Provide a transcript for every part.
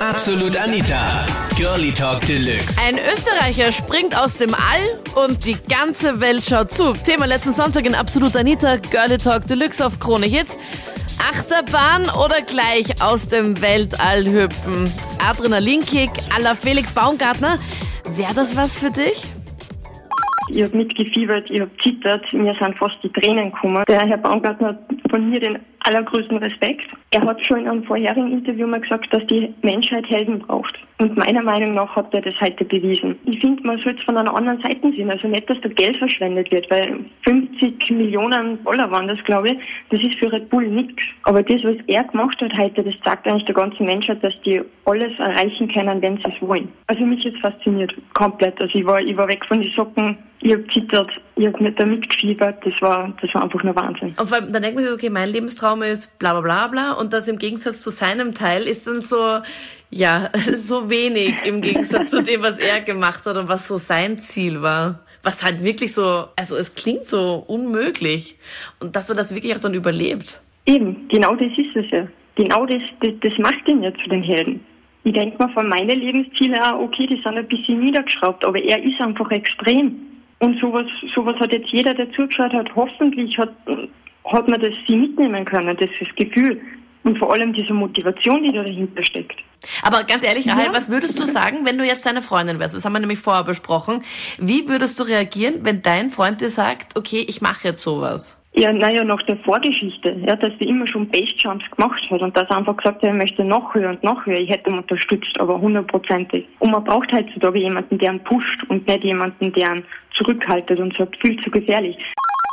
Absolut Anita. Girlie Talk Deluxe. Ein Österreicher springt aus dem All und die ganze Welt schaut zu. Thema letzten Sonntag in Absolut Anita, Girlie Talk Deluxe auf Krone Hits. Achterbahn oder gleich aus dem Weltall hüpfen? Adrenalinkick à la Felix Baumgartner. Wäre das was für dich? Ich habe mitgefiebert, ich habe zittert, mir sind fast die Tränen gekommen. Der Herr Baumgartner hat von mir den allergrößten Respekt. Er hat schon in einem vorherigen Interview mal gesagt, dass die Menschheit Helden braucht. Und meiner Meinung nach hat er das heute bewiesen. Ich finde, man sollte es von einer anderen Seite sehen. Also nicht, dass da Geld verschwendet wird, weil 50 Millionen Dollar waren das, glaube ich. Das ist für Red Bull nichts. Aber das, was er gemacht hat heute, das zeigt eigentlich der ganzen Menschheit, dass die alles erreichen können, wenn sie es wollen. Also mich jetzt fasziniert. Komplett. Also ich war, ich war weg von den Socken. Ich habe zittert, ich habe mit da mitgefiebert. Das war, das war einfach nur Wahnsinn. Und vor allem, dann denkt man sich, okay, mein Lebenstraum ist bla bla bla bla und das im Gegensatz zu seinem Teil ist dann so, ja, so wenig im Gegensatz zu dem, was er gemacht hat und was so sein Ziel war. Was halt wirklich so, also es klingt so unmöglich. Und dass er das wirklich auch dann überlebt. Eben, genau das ist es ja. Genau das, das, das macht ihn ja zu den Helden. Ich denke mir von meinen Lebenszielen auch, okay, die sind ein bisschen niedergeschraubt, aber er ist einfach extrem. Und sowas, sowas hat jetzt jeder, der zugeschaut hat, hoffentlich hat, hat man das sie mitnehmen können, das das Gefühl. Und vor allem diese Motivation, die da dahinter steckt. Aber ganz ehrlich, Ja. Rahel, was würdest du sagen, wenn du jetzt seine Freundin wärst? Das haben wir nämlich vorher besprochen. Wie würdest du reagieren, wenn dein Freund dir sagt, okay, ich mache jetzt sowas? Ja, naja, nach der Vorgeschichte, ja, dass sie immer schon Bestjumps gemacht hat und dass er einfach gesagt hat, er möchte noch höher und noch höher. Ich hätte ihn unterstützt, aber hundertprozentig. Und man braucht heutzutage jemanden, der ihn pusht und nicht jemanden, der ihn zurückhaltet und sagt, viel zu gefährlich.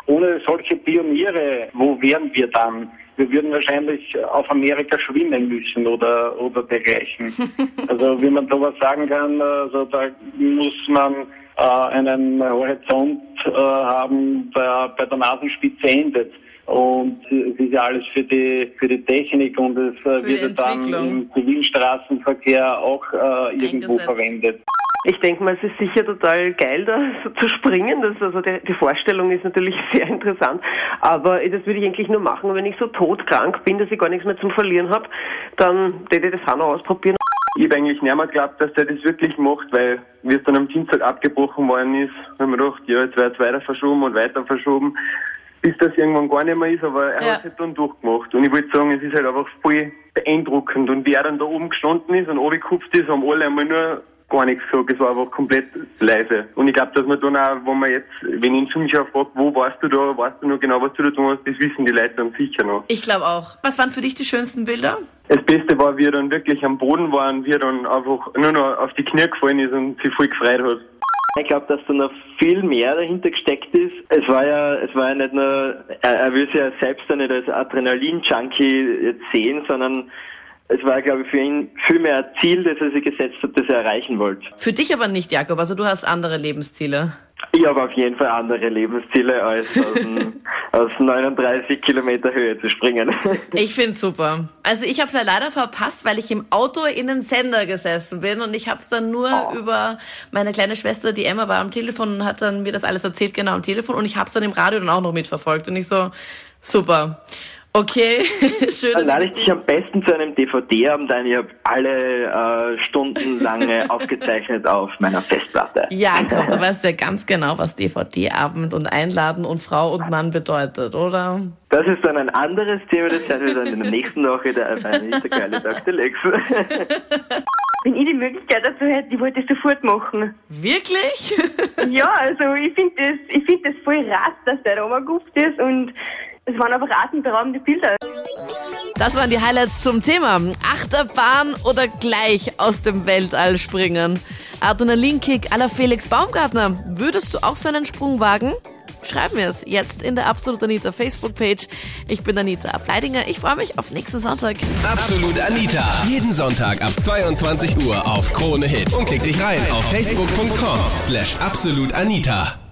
Ohne solche Pioniere, wo wären wir dann? Wir würden wahrscheinlich auf Amerika schwimmen müssen oder, oder dergleichen. Also wie man sowas sagen kann, also da muss man äh, einen Horizont äh, haben, der bei der Nasenspitze endet. Und es ist ja alles für die für die Technik und es äh, die wird dann im Zivilstraßenverkehr auch äh, irgendwo Eingesetzt. verwendet. Ich denke mal, es ist sicher total geil, da so zu springen. Das, also die, die Vorstellung ist natürlich sehr interessant. Aber das würde ich eigentlich nur machen, wenn ich so todkrank bin, dass ich gar nichts mehr zum Verlieren habe, dann würde ich das auch noch ausprobieren. Ich habe eigentlich nicht mehr geglaubt, dass der das wirklich macht, weil wie es dann am Dienstag abgebrochen worden ist, haben wir gedacht, ja, jetzt wird es weiter verschoben und weiter verschoben, bis das irgendwann gar nicht mehr ist, aber er Ja. hat es halt dann durchgemacht. Und ich wollte sagen, es ist halt einfach voll beeindruckend. Und wie er dann da oben gestanden ist und runtergekupft ist, haben alle einmal nur gar nichts gesagt. Es war einfach komplett leise. Und ich glaube, dass man dann auch, wenn man jetzt, wenn einen Zuschauer fragt, wo warst du da, weißt du noch genau, was du da tun hast, das wissen die Leute dann sicher noch. Ich glaube auch. Was waren für dich die schönsten Bilder? Das Beste war, wie er dann wirklich am Boden war und wie er dann einfach nur noch auf die Knie gefallen ist und sich voll gefreut hat. Ich glaube, dass da noch viel mehr dahinter gesteckt ist. Es war ja, es war ja nicht nur, er, er will sich ja selbst ja nicht als Adrenalin-Junkie jetzt sehen, sondern es war, glaube ich, für ihn viel mehr ein Ziel, das er sich gesetzt hat, das er erreichen wollte. Für dich aber nicht, Jakob. Also du hast andere Lebensziele. Ich habe auf jeden Fall andere Lebensziele, als aus, aus 39 Kilometer Höhe zu springen. Ich find's super. Also ich habe es ja leider verpasst, weil ich im Auto in den Sender gesessen bin und ich habe es dann nur über meine kleine Schwester, die Emma war am Telefon und hat dann mir das alles erzählt, genau am Telefon und ich habe es dann im Radio dann auch noch mitverfolgt und ich so, super. Okay, schön. Dann dass lade ich- ich dich am besten zu einem DVD-Abend ein. Ich habe alle äh, stundenlange aufgezeichnet auf meiner Festplatte. Jakob, du weißt ja ganz genau, was DVD-Abend und Einladen und Frau und Mann bedeutet, oder? Das ist dann ein anderes Thema, das werden wir dann in der nächsten Woche der der geile Tag Deluxe. Wenn ich die Möglichkeit dazu hätte, ich wollte das sofort machen. Wirklich? Ja, also ich finde das, ich finde das voll rass, dass der da rumgehupft ist und es waren einfach atemberaubende Bilder. Das waren die Highlights zum Thema. Achterbahn oder gleich aus dem Weltall springen. Adrenalinkick à la Felix Baumgartner. Würdest du auch so einen Sprung wagen? Schreib mir es jetzt in der Absolut Anita Facebook-Page. Ich bin Anita Ableidinger. Ich freue mich auf nächsten Sonntag. Absolut Anita. Jeden Sonntag ab 22 Uhr auf Krone Hit. Und klick dich rein auf facebook.com slash absolutanita.